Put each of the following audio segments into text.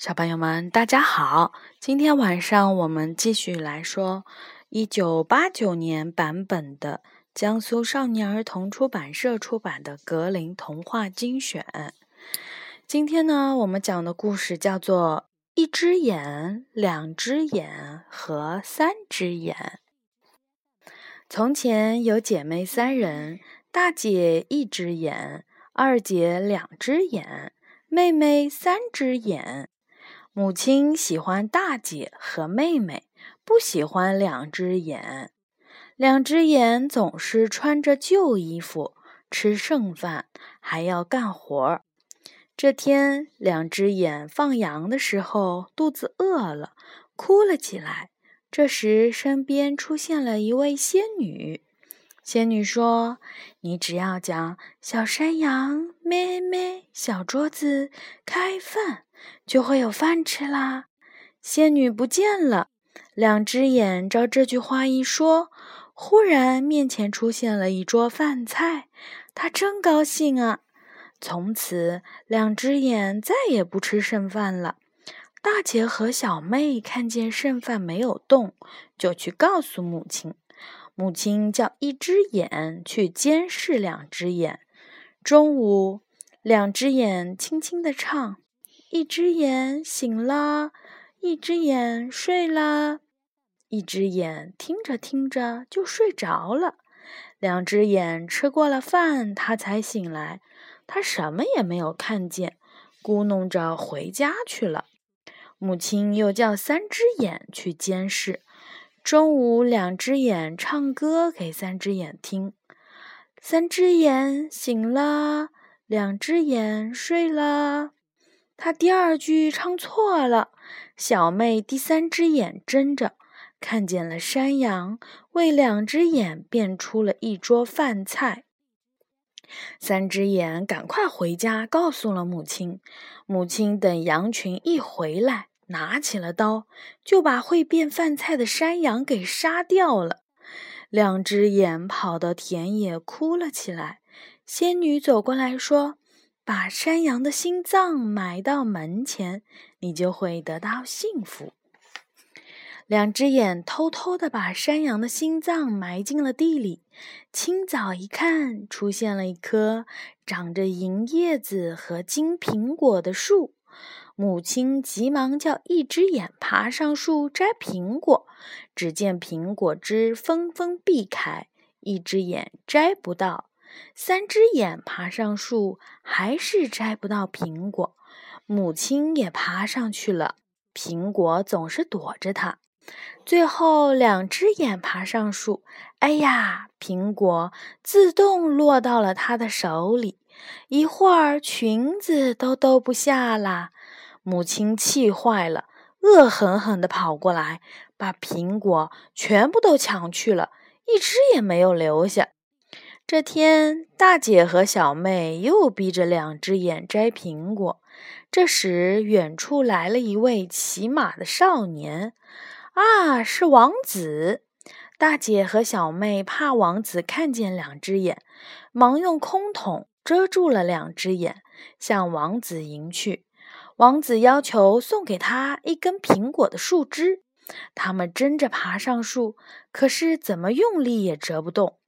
小朋友们，大家好！今天晚上我们继续来说一九八九年版本的江苏少年儿童出版社出版的《格林童话精选》。今天呢，我们讲的故事叫做《一只眼、两只眼和三只眼》。从前有姐妹三人，大姐一只眼，二姐两只眼，妹妹三只眼。母亲喜欢大姐和妹妹，不喜欢两只眼。两只眼总是穿着旧衣服，吃剩饭，还要干活儿。这天，两只眼放羊的时候，肚子饿了，哭了起来。这时，身边出现了一位仙女。仙女说：“你只要讲小山羊咩咩，小桌子开饭。”就会有饭吃啦！仙女不见了，两只眼照这句话一说，忽然面前出现了一桌饭菜，她真高兴啊！从此，两只眼再也不吃剩饭了。大姐和小妹看见剩饭没有动，就去告诉母亲。母亲叫一只眼去监视两只眼。中午，两只眼轻轻地唱。一只眼醒了，一只眼睡了，一只眼听着听着就睡着了。两只眼吃过了饭，他才醒来。他什么也没有看见，咕哝着回家去了。母亲又叫三只眼去监视。中午，两只眼唱歌给三只眼听。三只眼醒了，两只眼睡了。他第二句唱错了，小妹第三只眼睁着，看见了山羊，为两只眼变出了一桌饭菜。三只眼赶快回家，告诉了母亲。母亲等羊群一回来，拿起了刀，就把会变饭菜的山羊给杀掉了。两只眼跑到田野，哭了起来。仙女走过来说。把山羊的心脏埋到门前，你就会得到幸福。两只眼偷偷地把山羊的心脏埋进了地里。清早一看，出现了一棵长着银叶子和金苹果的树。母亲急忙叫一只眼爬上树摘苹果，只见苹果枝纷纷避开，一只眼摘不到。三只眼爬上树，还是摘不到苹果。母亲也爬上去了，苹果总是躲着它。最后，两只眼爬上树，哎呀，苹果自动落到了他的手里。一会儿，裙子都兜不下了。母亲气坏了，恶狠狠地跑过来，把苹果全部都抢去了，一只也没有留下。这天，大姐和小妹又逼着两只眼摘苹果。这时，远处来了一位骑马的少年，啊，是王子！大姐和小妹怕王子看见两只眼，忙用空桶遮住了两只眼，向王子迎去。王子要求送给他一根苹果的树枝。他们争着爬上树，可是怎么用力也折不动。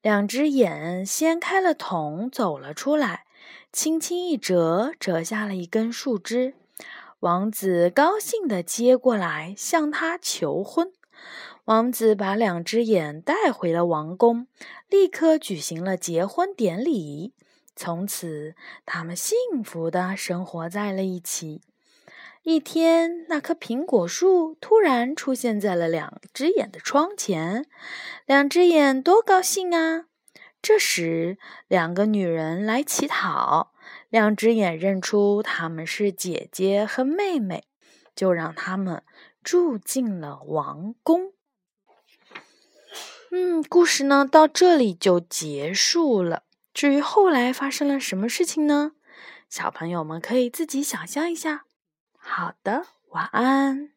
两只眼掀开了桶，走了出来，轻轻一折，折下了一根树枝。王子高兴地接过来，向他求婚。王子把两只眼带回了王宫，立刻举行了结婚典礼。从此，他们幸福地生活在了一起。一天，那棵苹果树突然出现在了两只眼的窗前，两只眼多高兴啊！这时，两个女人来乞讨，两只眼认出他们是姐姐和妹妹，就让他们住进了王宫。嗯，故事呢到这里就结束了。至于后来发生了什么事情呢？小朋友们可以自己想象一下。好的，晚安。